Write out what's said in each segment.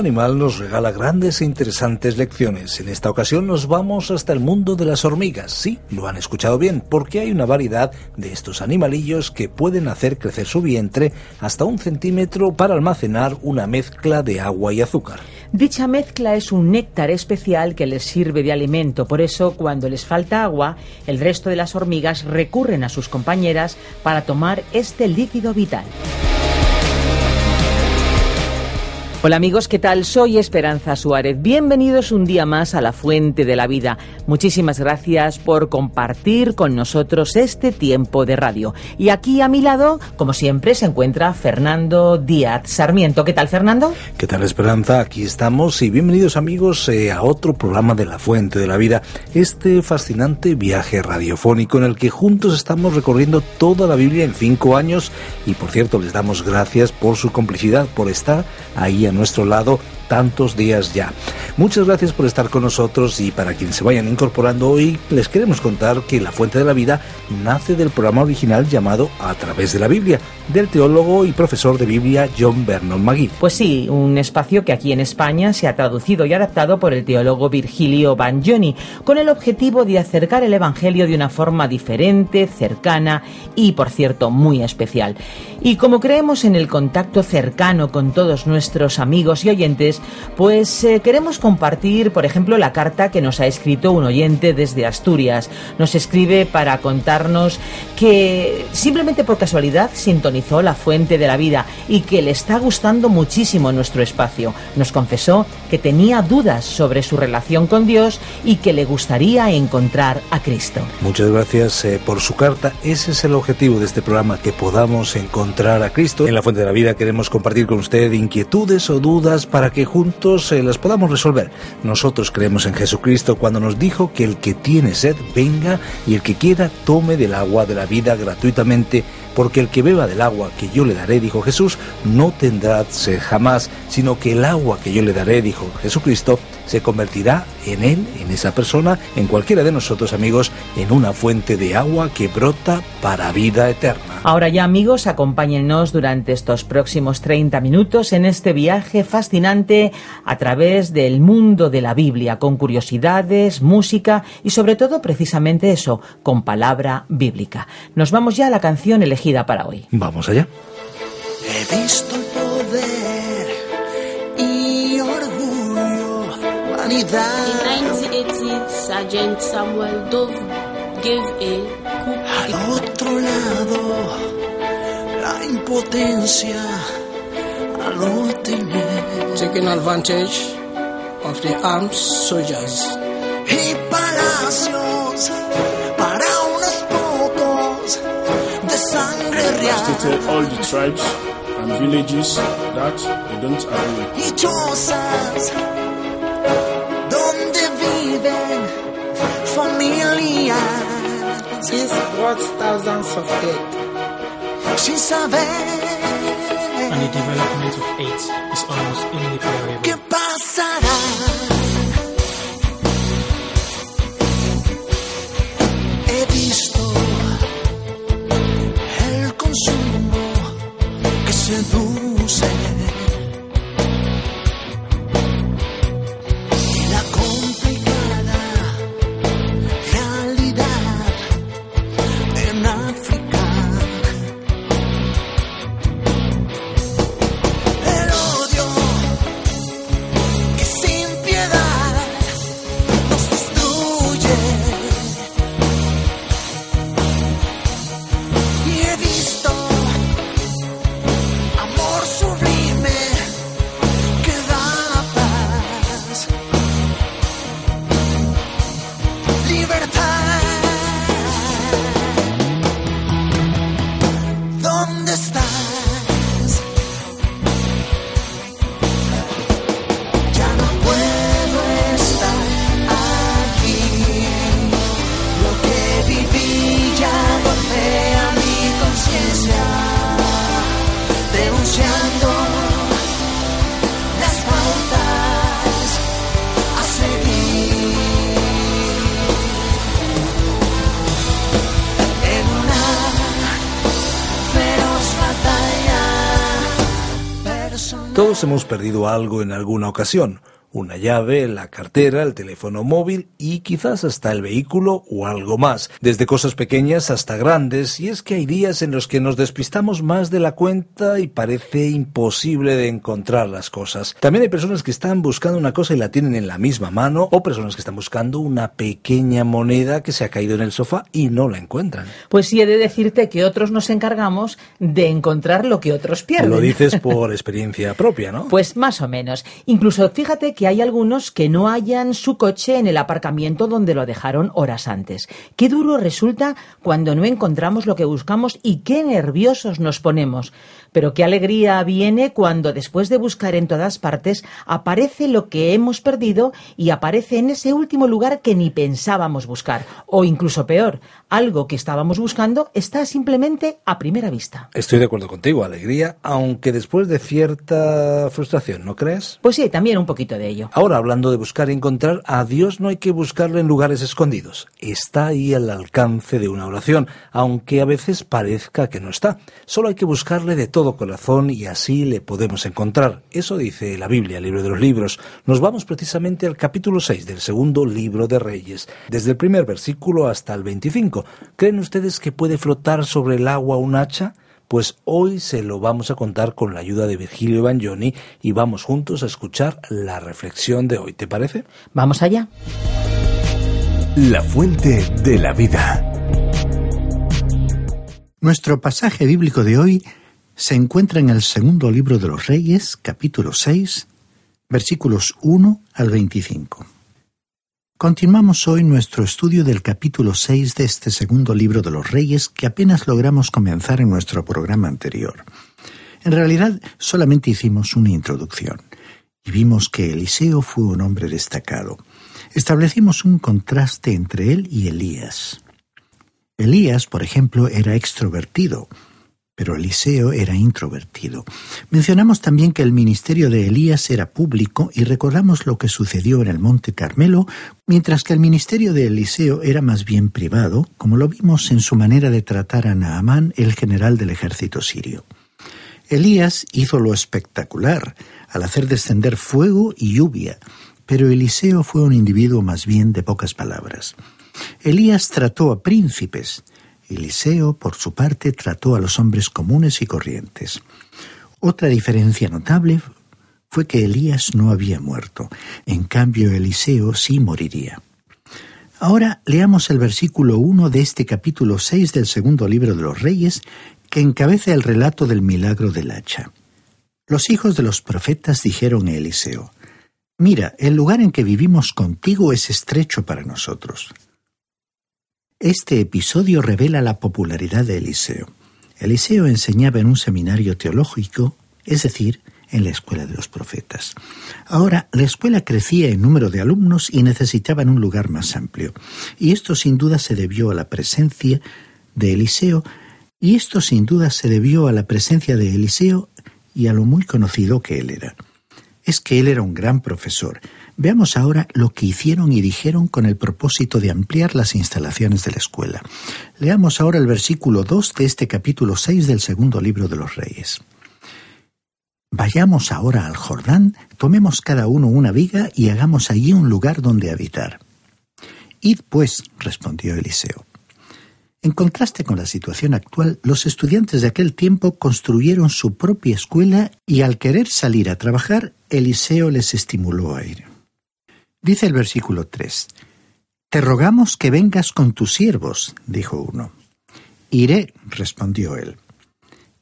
Animal nos regala grandes e interesantes lecciones. En esta ocasión nos vamos hasta el mundo de las hormigas. Sí, lo han escuchado bien, porque hay una variedad de estos animalillos que pueden hacer crecer su vientre hasta un centímetro para almacenar una mezcla de agua y azúcar. Dicha mezcla es un néctar especial que les sirve de alimento, por eso cuando les falta agua, el resto de las hormigas recurren a sus compañeras para tomar este líquido vital. Hola amigos, ¿qué tal? Soy Esperanza Suárez. Bienvenidos un día más a la Fuente de la Vida. Muchísimas gracias por compartir con nosotros este tiempo de radio. Y aquí a mi lado, como siempre, se encuentra Fernando Díaz Sarmiento. ¿Qué tal, Fernando? ¿Qué tal, Esperanza? Aquí estamos y bienvenidos amigos eh, a otro programa de la Fuente de la Vida, este fascinante viaje radiofónico en el que juntos estamos recorriendo toda la Biblia en cinco años y por cierto les damos gracias por su complicidad, por estar ahí a nuestro lado tantos días ya. Muchas gracias por estar con nosotros y para quienes se vayan incorporando hoy, les queremos contar que La Fuente de la Vida nace del programa original llamado A través de la Biblia, del teólogo y profesor de Biblia John Vernon Magui. Pues sí, un espacio que aquí en España se ha traducido y adaptado por el teólogo Virgilio Bagnoni, con el objetivo de acercar el Evangelio de una forma diferente, cercana y, por cierto, muy especial. Y como creemos en el contacto cercano con todos nuestros amigos y oyentes, pues eh, queremos compartir, por ejemplo, la carta que nos ha escrito un oyente desde Asturias. Nos escribe para contarnos que simplemente por casualidad sintonizó la fuente de la vida y que le está gustando muchísimo nuestro espacio. Nos confesó que tenía dudas sobre su relación con Dios y que le gustaría encontrar a Cristo. Muchas gracias eh, por su carta. Ese es el objetivo de este programa, que podamos encontrar a Cristo. En la fuente de la vida queremos compartir con usted inquietudes o dudas para que juntos eh, las podamos resolver. Nosotros creemos en Jesucristo cuando nos dijo que el que tiene sed venga y el que quiera tome del agua de la vida gratuitamente, porque el que beba del agua que yo le daré, dijo Jesús, no tendrá sed jamás, sino que el agua que yo le daré, dijo Jesucristo, se convertirá en él, en esa persona, en cualquiera de nosotros amigos, en una fuente de agua que brota para vida eterna. Ahora ya amigos, acompáñennos durante estos próximos 30 minutos en este viaje fascinante a través del mundo de la Biblia, con curiosidades, música y sobre todo precisamente eso, con palabra bíblica. Nos vamos ya a la canción elegida para hoy. Vamos allá. He visto el poder y orgullo, vanidad. In 1980, Sergeant Samuel Dove gave a coup Al otro lado, la impotencia al no tener. taking advantage of the armed soldiers. Y palacios sangre real. all the tribes and villages that they don't agree. Y chozas donde viven familias This brought thousands of dead. sin saber and the development of AIDS is almost irreparable. Todos hemos perdido algo en alguna ocasión. Una llave, la cartera, el teléfono móvil y quizás hasta el vehículo o algo más, desde cosas pequeñas hasta grandes, y es que hay días en los que nos despistamos más de la cuenta y parece imposible de encontrar las cosas. También hay personas que están buscando una cosa y la tienen en la misma mano, o personas que están buscando una pequeña moneda que se ha caído en el sofá y no la encuentran. Pues sí he de decirte que otros nos encargamos de encontrar lo que otros pierden. Lo dices por experiencia propia, ¿no? Pues más o menos. Incluso fíjate que hay algunos que no hallan su coche en el aparcamiento donde lo dejaron horas antes. Qué duro resulta cuando no encontramos lo que buscamos y qué nerviosos nos ponemos. Pero qué alegría viene cuando después de buscar en todas partes aparece lo que hemos perdido y aparece en ese último lugar que ni pensábamos buscar. O incluso peor, algo que estábamos buscando está simplemente a primera vista. Estoy de acuerdo contigo, alegría, aunque después de cierta frustración, ¿no crees? Pues sí, también un poquito de ello. Ahora, hablando de buscar y encontrar, a Dios no hay que buscarle en lugares escondidos. Está ahí al alcance de una oración, aunque a veces parezca que no está. Solo hay que buscarle de todo corazón y así le podemos encontrar. Eso dice la Biblia, el libro de los libros. Nos vamos precisamente al capítulo 6 del segundo libro de Reyes, desde el primer versículo hasta el 25. ¿Creen ustedes que puede flotar sobre el agua un hacha? Pues hoy se lo vamos a contar con la ayuda de Virgilio Bagnoni y vamos juntos a escuchar la reflexión de hoy. ¿Te parece? Vamos allá. La fuente de la vida. Nuestro pasaje bíblico de hoy se encuentra en el segundo libro de los Reyes, capítulo 6, versículos 1 al 25. Continuamos hoy nuestro estudio del capítulo 6 de este segundo libro de los Reyes que apenas logramos comenzar en nuestro programa anterior. En realidad solamente hicimos una introducción y vimos que Eliseo fue un hombre destacado. Establecimos un contraste entre él y Elías. Elías, por ejemplo, era extrovertido, pero Eliseo era introvertido. Mencionamos también que el ministerio de Elías era público y recordamos lo que sucedió en el Monte Carmelo, mientras que el ministerio de Eliseo era más bien privado, como lo vimos en su manera de tratar a Naamán, el general del ejército sirio. Elías hizo lo espectacular al hacer descender fuego y lluvia, pero Eliseo fue un individuo más bien de pocas palabras. Elías trató a príncipes, Eliseo, por su parte, trató a los hombres comunes y corrientes. Otra diferencia notable fue que Elías no había muerto, en cambio Eliseo sí moriría. Ahora leamos el versículo 1 de este capítulo 6 del segundo libro de los Reyes, que encabeza el relato del milagro del hacha. Los hijos de los profetas dijeron a Eliseo, Mira, el lugar en que vivimos contigo es estrecho para nosotros. Este episodio revela la popularidad de Eliseo. Eliseo enseñaba en un seminario teológico, es decir, en la escuela de los profetas. Ahora, la escuela crecía en número de alumnos y necesitaban un lugar más amplio. Y esto sin duda se debió a la presencia de Eliseo, y esto sin duda se debió a la presencia de Eliseo y a lo muy conocido que él era. Es que él era un gran profesor, Veamos ahora lo que hicieron y dijeron con el propósito de ampliar las instalaciones de la escuela. Leamos ahora el versículo 2 de este capítulo 6 del segundo libro de los Reyes. Vayamos ahora al Jordán, tomemos cada uno una viga y hagamos allí un lugar donde habitar. Id pues, respondió Eliseo. En contraste con la situación actual, los estudiantes de aquel tiempo construyeron su propia escuela y al querer salir a trabajar, Eliseo les estimuló a ir. Dice el versículo 3, Te rogamos que vengas con tus siervos, dijo uno. Iré, respondió él.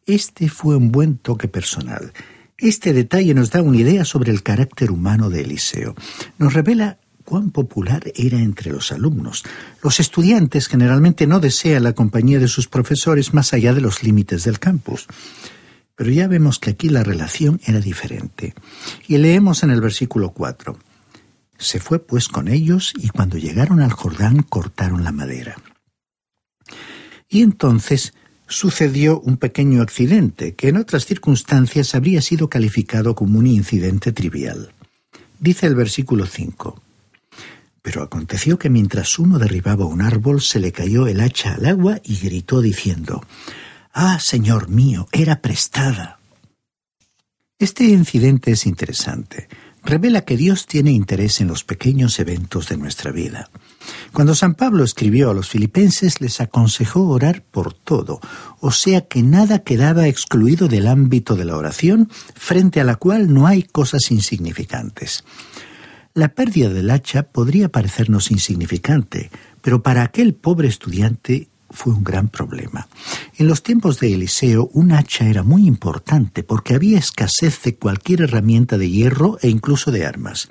Este fue un buen toque personal. Este detalle nos da una idea sobre el carácter humano de Eliseo. Nos revela cuán popular era entre los alumnos. Los estudiantes generalmente no desean la compañía de sus profesores más allá de los límites del campus. Pero ya vemos que aquí la relación era diferente. Y leemos en el versículo 4. Se fue pues con ellos y cuando llegaron al Jordán cortaron la madera. Y entonces sucedió un pequeño accidente que en otras circunstancias habría sido calificado como un incidente trivial. Dice el versículo 5. Pero aconteció que mientras uno derribaba un árbol se le cayó el hacha al agua y gritó diciendo, Ah, Señor mío, era prestada. Este incidente es interesante. Revela que Dios tiene interés en los pequeños eventos de nuestra vida. Cuando San Pablo escribió a los filipenses les aconsejó orar por todo, o sea que nada quedaba excluido del ámbito de la oración, frente a la cual no hay cosas insignificantes. La pérdida del hacha podría parecernos insignificante, pero para aquel pobre estudiante fue un gran problema. En los tiempos de Eliseo, un hacha era muy importante porque había escasez de cualquier herramienta de hierro e incluso de armas.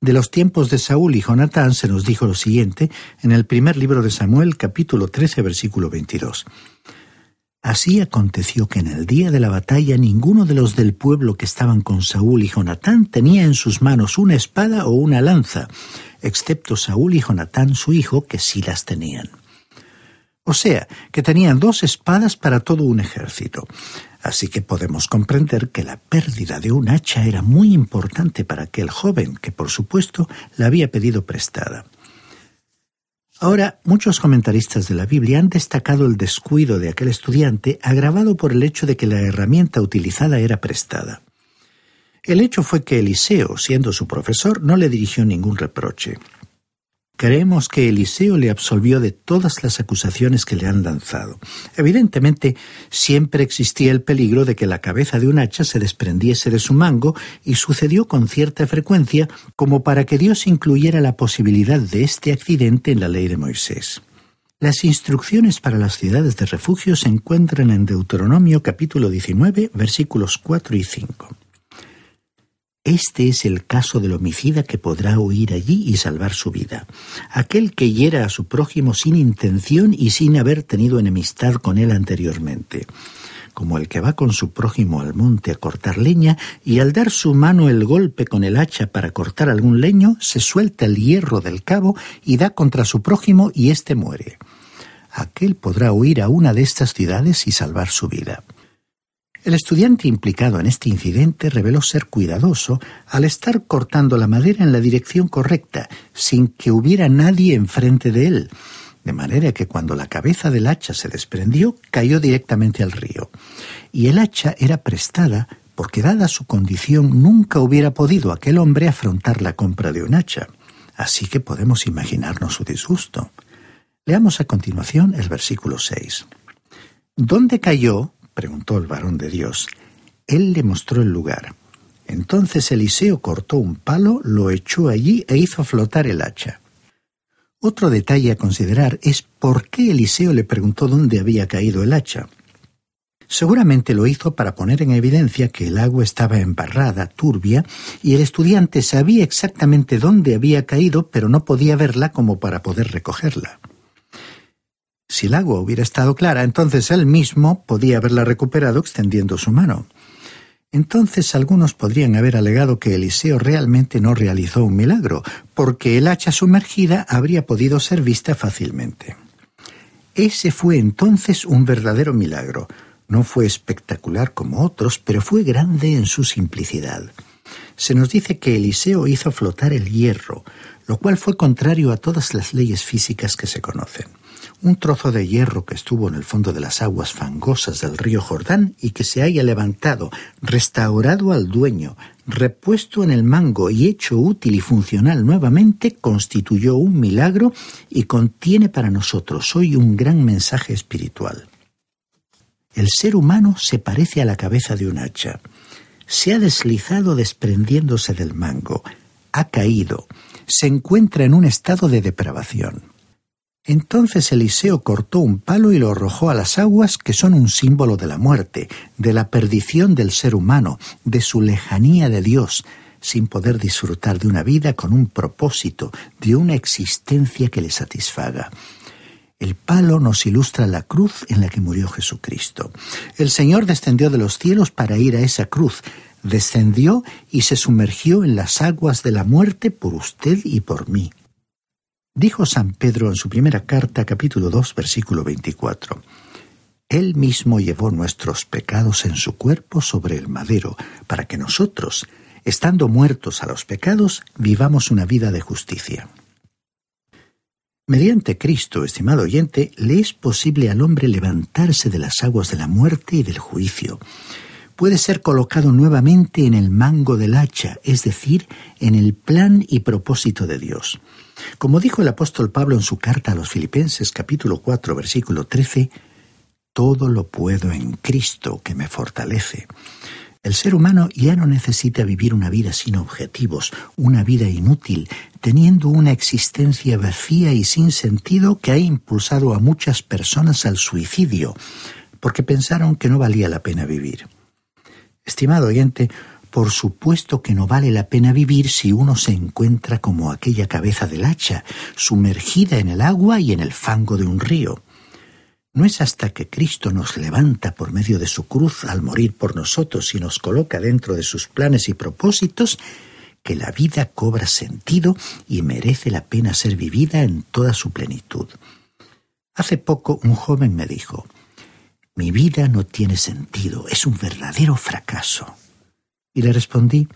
De los tiempos de Saúl y Jonatán se nos dijo lo siguiente en el primer libro de Samuel, capítulo 13, versículo 22. Así aconteció que en el día de la batalla ninguno de los del pueblo que estaban con Saúl y Jonatán tenía en sus manos una espada o una lanza, excepto Saúl y Jonatán su hijo, que sí las tenían. O sea, que tenían dos espadas para todo un ejército. Así que podemos comprender que la pérdida de un hacha era muy importante para aquel joven, que por supuesto la había pedido prestada. Ahora, muchos comentaristas de la Biblia han destacado el descuido de aquel estudiante agravado por el hecho de que la herramienta utilizada era prestada. El hecho fue que Eliseo, siendo su profesor, no le dirigió ningún reproche. Creemos que Eliseo le absolvió de todas las acusaciones que le han lanzado. Evidentemente, siempre existía el peligro de que la cabeza de un hacha se desprendiese de su mango y sucedió con cierta frecuencia como para que Dios incluyera la posibilidad de este accidente en la ley de Moisés. Las instrucciones para las ciudades de refugio se encuentran en Deuteronomio capítulo 19 versículos 4 y 5. Este es el caso del homicida que podrá huir allí y salvar su vida. Aquel que hiera a su prójimo sin intención y sin haber tenido enemistad con él anteriormente. Como el que va con su prójimo al monte a cortar leña y al dar su mano el golpe con el hacha para cortar algún leño, se suelta el hierro del cabo y da contra su prójimo y éste muere. Aquel podrá huir a una de estas ciudades y salvar su vida. El estudiante implicado en este incidente reveló ser cuidadoso al estar cortando la madera en la dirección correcta, sin que hubiera nadie enfrente de él, de manera que cuando la cabeza del hacha se desprendió, cayó directamente al río. Y el hacha era prestada porque dada su condición nunca hubiera podido aquel hombre afrontar la compra de un hacha. Así que podemos imaginarnos su disgusto. Leamos a continuación el versículo 6. ¿Dónde cayó? Preguntó el varón de Dios. Él le mostró el lugar. Entonces Eliseo cortó un palo, lo echó allí e hizo flotar el hacha. Otro detalle a considerar es por qué Eliseo le preguntó dónde había caído el hacha. Seguramente lo hizo para poner en evidencia que el agua estaba embarrada, turbia, y el estudiante sabía exactamente dónde había caído, pero no podía verla como para poder recogerla. Si el agua hubiera estado clara, entonces él mismo podía haberla recuperado extendiendo su mano. Entonces algunos podrían haber alegado que Eliseo realmente no realizó un milagro, porque el hacha sumergida habría podido ser vista fácilmente. Ese fue entonces un verdadero milagro. No fue espectacular como otros, pero fue grande en su simplicidad. Se nos dice que Eliseo hizo flotar el hierro, lo cual fue contrario a todas las leyes físicas que se conocen un trozo de hierro que estuvo en el fondo de las aguas fangosas del río Jordán y que se haya levantado, restaurado al dueño, repuesto en el mango y hecho útil y funcional nuevamente, constituyó un milagro y contiene para nosotros hoy un gran mensaje espiritual. El ser humano se parece a la cabeza de un hacha. Se ha deslizado desprendiéndose del mango, ha caído, se encuentra en un estado de depravación. Entonces Eliseo cortó un palo y lo arrojó a las aguas que son un símbolo de la muerte, de la perdición del ser humano, de su lejanía de Dios, sin poder disfrutar de una vida con un propósito, de una existencia que le satisfaga. El palo nos ilustra la cruz en la que murió Jesucristo. El Señor descendió de los cielos para ir a esa cruz, descendió y se sumergió en las aguas de la muerte por usted y por mí. Dijo San Pedro en su primera carta capítulo 2 versículo 24. Él mismo llevó nuestros pecados en su cuerpo sobre el madero, para que nosotros, estando muertos a los pecados, vivamos una vida de justicia. Mediante Cristo, estimado oyente, le es posible al hombre levantarse de las aguas de la muerte y del juicio. puede ser colocado nuevamente en el mango del hacha, es decir, en el plan y propósito de Dios. Como dijo el apóstol Pablo en su carta a los Filipenses capítulo 4 versículo 13, todo lo puedo en Cristo que me fortalece. El ser humano ya no necesita vivir una vida sin objetivos, una vida inútil, teniendo una existencia vacía y sin sentido que ha impulsado a muchas personas al suicidio, porque pensaron que no valía la pena vivir. Estimado oyente, por supuesto que no vale la pena vivir si uno se encuentra como aquella cabeza del hacha, sumergida en el agua y en el fango de un río. No es hasta que Cristo nos levanta por medio de su cruz al morir por nosotros y nos coloca dentro de sus planes y propósitos que la vida cobra sentido y merece la pena ser vivida en toda su plenitud. Hace poco un joven me dijo, mi vida no tiene sentido, es un verdadero fracaso. Y le respondí,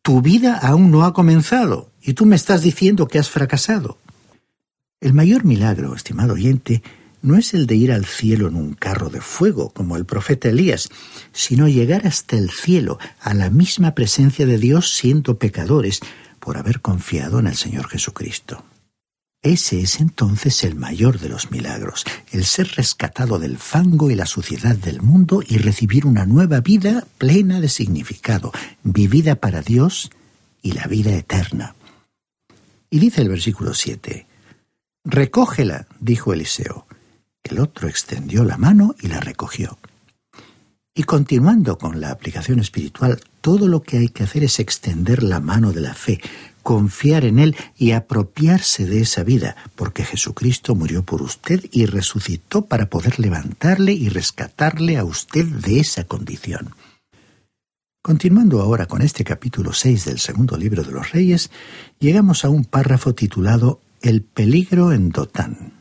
tu vida aún no ha comenzado y tú me estás diciendo que has fracasado. El mayor milagro, estimado oyente, no es el de ir al cielo en un carro de fuego, como el profeta Elías, sino llegar hasta el cielo, a la misma presencia de Dios siendo pecadores, por haber confiado en el Señor Jesucristo. Ese es entonces el mayor de los milagros, el ser rescatado del fango y la suciedad del mundo y recibir una nueva vida plena de significado, vivida para Dios y la vida eterna. Y dice el versículo 7, Recógela, dijo Eliseo. El otro extendió la mano y la recogió. Y continuando con la aplicación espiritual, todo lo que hay que hacer es extender la mano de la fe, confiar en Él y apropiarse de esa vida, porque Jesucristo murió por usted y resucitó para poder levantarle y rescatarle a usted de esa condición. Continuando ahora con este capítulo 6 del segundo libro de los Reyes, llegamos a un párrafo titulado El peligro en Dotán.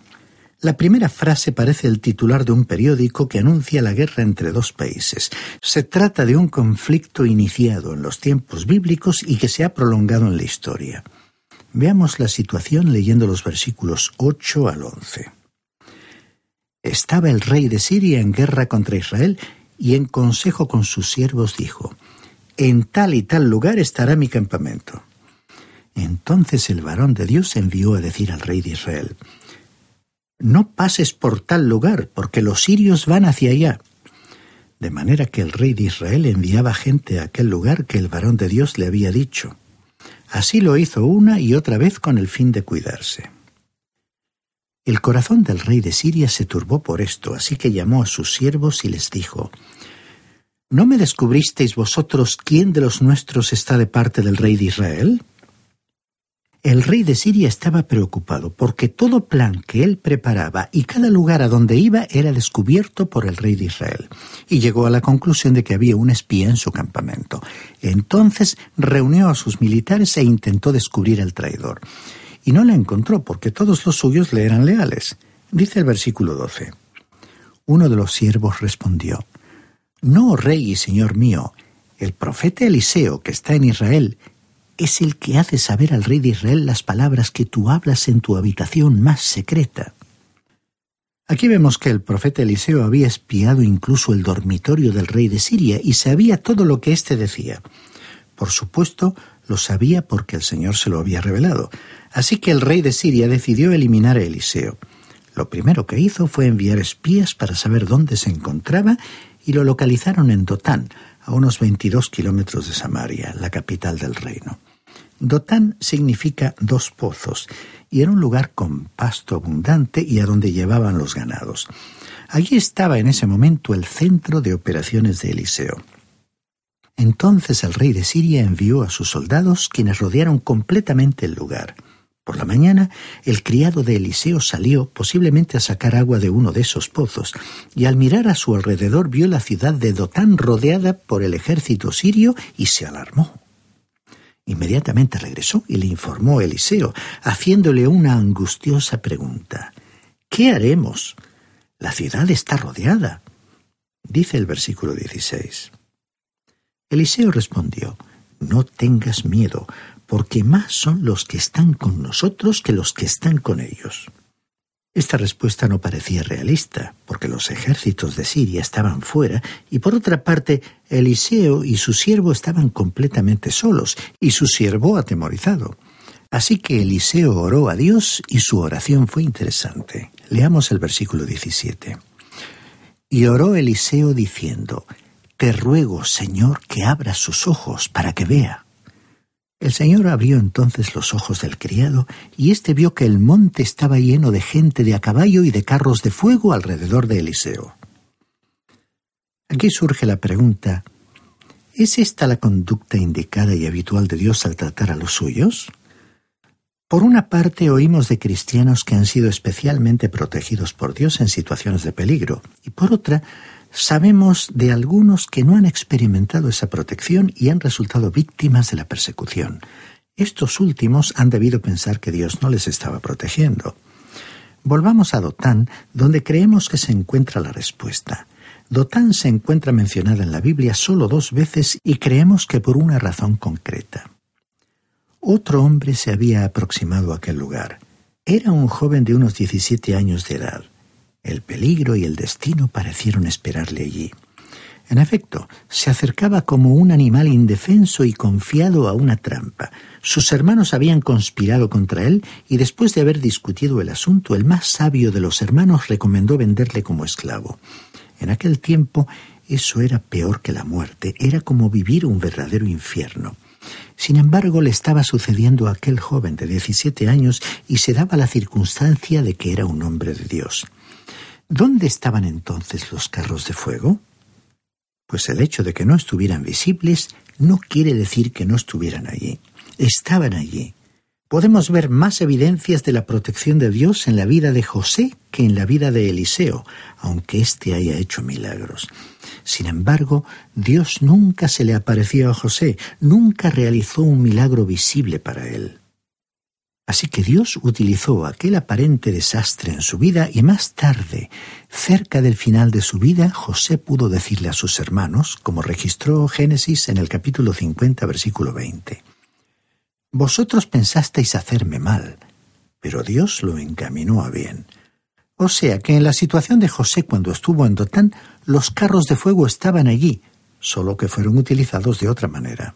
La primera frase parece el titular de un periódico que anuncia la guerra entre dos países. Se trata de un conflicto iniciado en los tiempos bíblicos y que se ha prolongado en la historia. Veamos la situación leyendo los versículos 8 al 11. Estaba el rey de Siria en guerra contra Israel y en consejo con sus siervos dijo, En tal y tal lugar estará mi campamento. Entonces el varón de Dios envió a decir al rey de Israel, no pases por tal lugar, porque los sirios van hacia allá. De manera que el rey de Israel enviaba gente a aquel lugar que el varón de Dios le había dicho. Así lo hizo una y otra vez con el fin de cuidarse. El corazón del rey de Siria se turbó por esto, así que llamó a sus siervos y les dijo, ¿No me descubristeis vosotros quién de los nuestros está de parte del rey de Israel? El rey de Siria estaba preocupado porque todo plan que él preparaba y cada lugar a donde iba era descubierto por el rey de Israel, y llegó a la conclusión de que había un espía en su campamento. Entonces reunió a sus militares e intentó descubrir al traidor. Y no le encontró porque todos los suyos le eran leales. Dice el versículo 12. Uno de los siervos respondió, No, rey y señor mío, el profeta Eliseo, que está en Israel, es el que hace saber al rey de Israel las palabras que tú hablas en tu habitación más secreta. Aquí vemos que el profeta Eliseo había espiado incluso el dormitorio del rey de Siria y sabía todo lo que éste decía. Por supuesto, lo sabía porque el Señor se lo había revelado. Así que el rey de Siria decidió eliminar a Eliseo. Lo primero que hizo fue enviar espías para saber dónde se encontraba y lo localizaron en Dotán, a unos 22 kilómetros de Samaria, la capital del reino. Dotán significa dos pozos y era un lugar con pasto abundante y a donde llevaban los ganados. Allí estaba en ese momento el centro de operaciones de Eliseo. Entonces el rey de Siria envió a sus soldados quienes rodearon completamente el lugar. Por la mañana, el criado de Eliseo salió posiblemente a sacar agua de uno de esos pozos, y al mirar a su alrededor vio la ciudad de Dotán rodeada por el ejército sirio y se alarmó. Inmediatamente regresó y le informó a Eliseo, haciéndole una angustiosa pregunta. ¿Qué haremos? La ciudad está rodeada. Dice el versículo 16. Eliseo respondió, No tengas miedo, porque más son los que están con nosotros que los que están con ellos. Esta respuesta no parecía realista, porque los ejércitos de Siria estaban fuera, y por otra parte, Eliseo y su siervo estaban completamente solos, y su siervo atemorizado. Así que Eliseo oró a Dios y su oración fue interesante. Leamos el versículo 17. Y oró Eliseo diciendo, Te ruego, Señor, que abra sus ojos para que vea. El Señor abrió entonces los ojos del criado, y éste vio que el monte estaba lleno de gente de a caballo y de carros de fuego alrededor de Eliseo. Aquí surge la pregunta, ¿es esta la conducta indicada y habitual de Dios al tratar a los suyos? Por una parte oímos de cristianos que han sido especialmente protegidos por Dios en situaciones de peligro, y por otra, Sabemos de algunos que no han experimentado esa protección y han resultado víctimas de la persecución. Estos últimos han debido pensar que Dios no les estaba protegiendo. Volvamos a Dotán, donde creemos que se encuentra la respuesta. Dotán se encuentra mencionada en la Biblia solo dos veces y creemos que por una razón concreta. Otro hombre se había aproximado a aquel lugar. Era un joven de unos 17 años de edad. El peligro y el destino parecieron esperarle allí. En efecto, se acercaba como un animal indefenso y confiado a una trampa. Sus hermanos habían conspirado contra él y después de haber discutido el asunto, el más sabio de los hermanos recomendó venderle como esclavo. En aquel tiempo eso era peor que la muerte, era como vivir un verdadero infierno. Sin embargo, le estaba sucediendo a aquel joven de 17 años y se daba la circunstancia de que era un hombre de Dios. ¿Dónde estaban entonces los carros de fuego? Pues el hecho de que no estuvieran visibles no quiere decir que no estuvieran allí. Estaban allí. Podemos ver más evidencias de la protección de Dios en la vida de José que en la vida de Eliseo, aunque éste haya hecho milagros. Sin embargo, Dios nunca se le apareció a José, nunca realizó un milagro visible para él. Así que Dios utilizó aquel aparente desastre en su vida y más tarde, cerca del final de su vida, José pudo decirle a sus hermanos, como registró Génesis en el capítulo 50, versículo 20, Vosotros pensasteis hacerme mal, pero Dios lo encaminó a bien. O sea que en la situación de José cuando estuvo en Dotán, los carros de fuego estaban allí, solo que fueron utilizados de otra manera.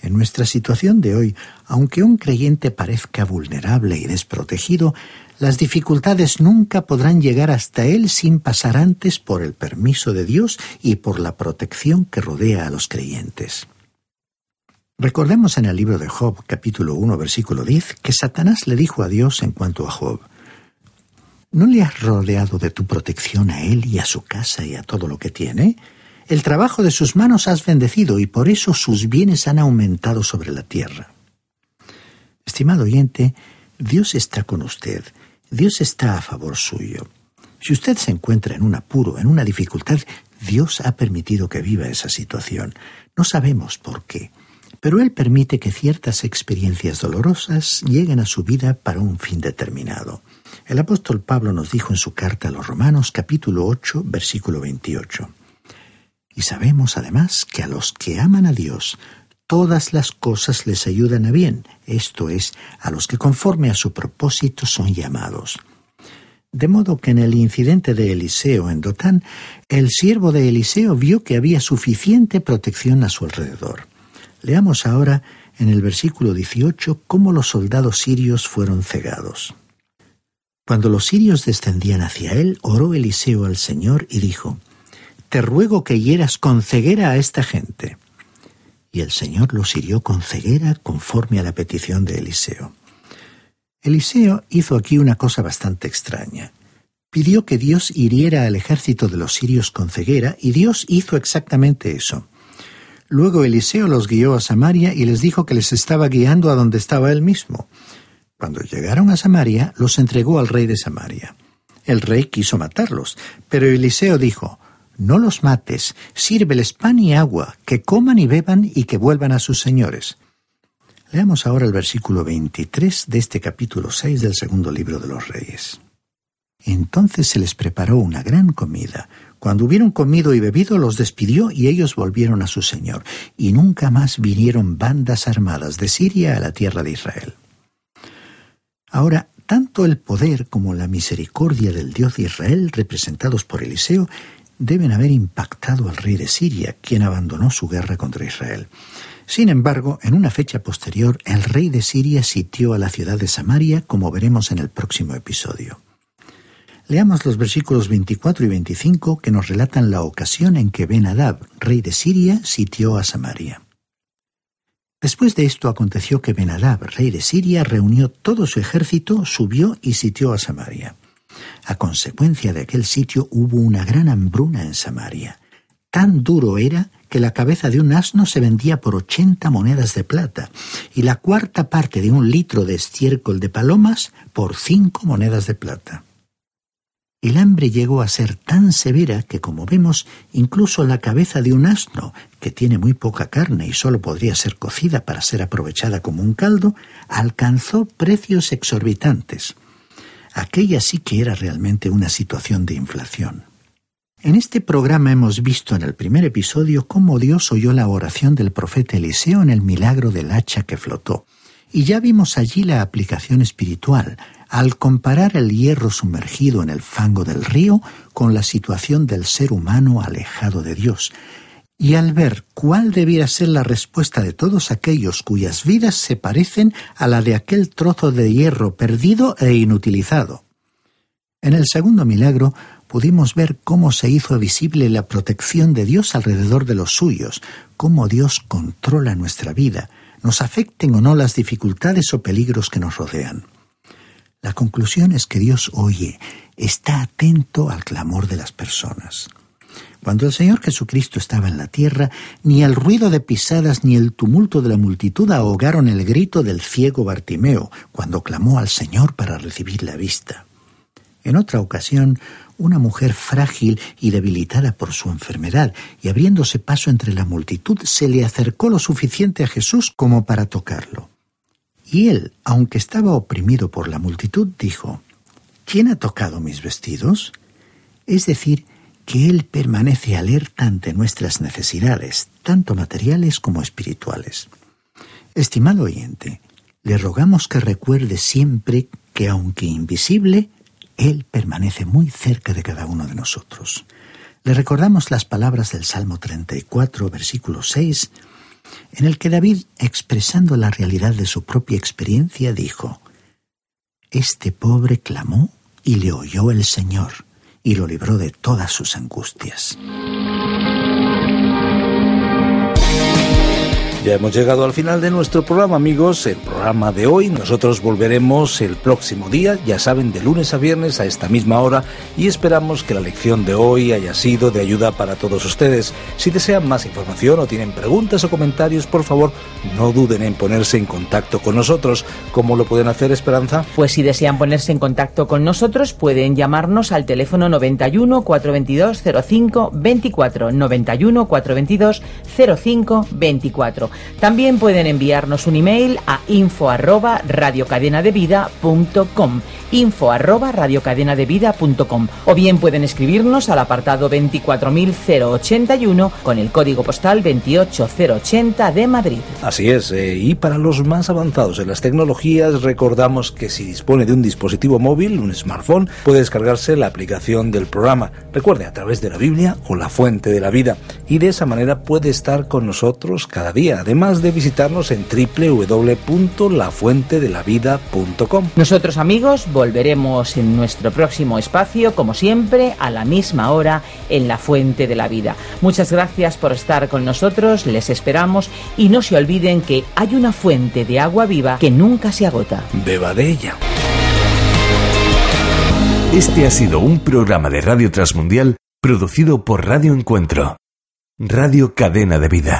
En nuestra situación de hoy, aunque un creyente parezca vulnerable y desprotegido, las dificultades nunca podrán llegar hasta él sin pasar antes por el permiso de Dios y por la protección que rodea a los creyentes. Recordemos en el libro de Job, capítulo 1, versículo 10, que Satanás le dijo a Dios en cuanto a Job, ¿No le has rodeado de tu protección a él y a su casa y a todo lo que tiene? El trabajo de sus manos has bendecido y por eso sus bienes han aumentado sobre la tierra. Estimado oyente, Dios está con usted, Dios está a favor suyo. Si usted se encuentra en un apuro, en una dificultad, Dios ha permitido que viva esa situación. No sabemos por qué, pero Él permite que ciertas experiencias dolorosas lleguen a su vida para un fin determinado. El apóstol Pablo nos dijo en su carta a los Romanos capítulo 8, versículo 28. Y sabemos además que a los que aman a Dios, todas las cosas les ayudan a bien, esto es, a los que conforme a su propósito son llamados. De modo que en el incidente de Eliseo en Dotán, el siervo de Eliseo vio que había suficiente protección a su alrededor. Leamos ahora en el versículo 18 cómo los soldados sirios fueron cegados. Cuando los sirios descendían hacia él, oró Eliseo al Señor y dijo, te ruego que hieras con ceguera a esta gente. Y el Señor los hirió con ceguera conforme a la petición de Eliseo. Eliseo hizo aquí una cosa bastante extraña. Pidió que Dios hiriera al ejército de los sirios con ceguera y Dios hizo exactamente eso. Luego Eliseo los guió a Samaria y les dijo que les estaba guiando a donde estaba él mismo. Cuando llegaron a Samaria, los entregó al rey de Samaria. El rey quiso matarlos, pero Eliseo dijo, no los mates, sírveles pan y agua, que coman y beban y que vuelvan a sus señores. Leamos ahora el versículo 23 de este capítulo 6 del segundo libro de los Reyes. Entonces se les preparó una gran comida. Cuando hubieron comido y bebido, los despidió y ellos volvieron a su señor, y nunca más vinieron bandas armadas de Siria a la tierra de Israel. Ahora, tanto el poder como la misericordia del Dios de Israel, representados por Eliseo, deben haber impactado al rey de Siria, quien abandonó su guerra contra Israel. Sin embargo, en una fecha posterior, el rey de Siria sitió a la ciudad de Samaria, como veremos en el próximo episodio. Leamos los versículos 24 y 25 que nos relatan la ocasión en que Ben-Hadad, rey de Siria, sitió a Samaria. Después de esto aconteció que Benadab, rey de Siria, reunió todo su ejército, subió y sitió a Samaria. A consecuencia de aquel sitio hubo una gran hambruna en Samaria. Tan duro era que la cabeza de un asno se vendía por ochenta monedas de plata y la cuarta parte de un litro de estiércol de palomas por cinco monedas de plata. El hambre llegó a ser tan severa que, como vemos, incluso la cabeza de un asno, que tiene muy poca carne y solo podría ser cocida para ser aprovechada como un caldo, alcanzó precios exorbitantes. Aquella sí que era realmente una situación de inflación. En este programa hemos visto en el primer episodio cómo Dios oyó la oración del profeta Eliseo en el milagro del hacha que flotó. Y ya vimos allí la aplicación espiritual, al comparar el hierro sumergido en el fango del río con la situación del ser humano alejado de Dios, y al ver cuál debiera ser la respuesta de todos aquellos cuyas vidas se parecen a la de aquel trozo de hierro perdido e inutilizado. En el segundo milagro pudimos ver cómo se hizo visible la protección de Dios alrededor de los suyos, cómo Dios controla nuestra vida, nos afecten o no las dificultades o peligros que nos rodean. La conclusión es que Dios oye, está atento al clamor de las personas. Cuando el Señor Jesucristo estaba en la tierra, ni el ruido de pisadas ni el tumulto de la multitud ahogaron el grito del ciego Bartimeo cuando clamó al Señor para recibir la vista. En otra ocasión, una mujer frágil y debilitada por su enfermedad, y abriéndose paso entre la multitud, se le acercó lo suficiente a Jesús como para tocarlo. Y él, aunque estaba oprimido por la multitud, dijo, ¿Quién ha tocado mis vestidos? Es decir, que Él permanece alerta ante nuestras necesidades, tanto materiales como espirituales. Estimado oyente, le rogamos que recuerde siempre que, aunque invisible, Él permanece muy cerca de cada uno de nosotros. Le recordamos las palabras del Salmo 34, versículo 6, en el que David, expresando la realidad de su propia experiencia, dijo, Este pobre clamó y le oyó el Señor y lo libró de todas sus angustias. Ya hemos llegado al final de nuestro programa, amigos. El programa de hoy. Nosotros volveremos el próximo día, ya saben, de lunes a viernes a esta misma hora. Y esperamos que la lección de hoy haya sido de ayuda para todos ustedes. Si desean más información o tienen preguntas o comentarios, por favor, no duden en ponerse en contacto con nosotros. ¿Cómo lo pueden hacer, Esperanza? Pues si desean ponerse en contacto con nosotros, pueden llamarnos al teléfono 91 422 05 24 91 422 05 24. También pueden enviarnos un email a info arroba radiocadenadevida.com info arroba radiocadenadevida.com o bien pueden escribirnos al apartado 24081 con el código postal 28080 de Madrid. Así es, eh, y para los más avanzados en las tecnologías recordamos que si dispone de un dispositivo móvil, un smartphone, puede descargarse la aplicación del programa. Recuerde, a través de la Biblia o la fuente de la vida, y de esa manera puede estar con nosotros cada día, además de visitarnos en www.lafuentedelavida.com. Nosotros amigos volveremos en nuestro próximo espacio, como siempre, a la misma hora en la Fuente de la Vida. Muchas gracias por estar con nosotros, les esperamos y no se olviden que hay una fuente de agua viva que nunca se agota. Beba de ella. Este ha sido un programa de Radio Transmundial producido por Radio Encuentro, Radio Cadena de Vida.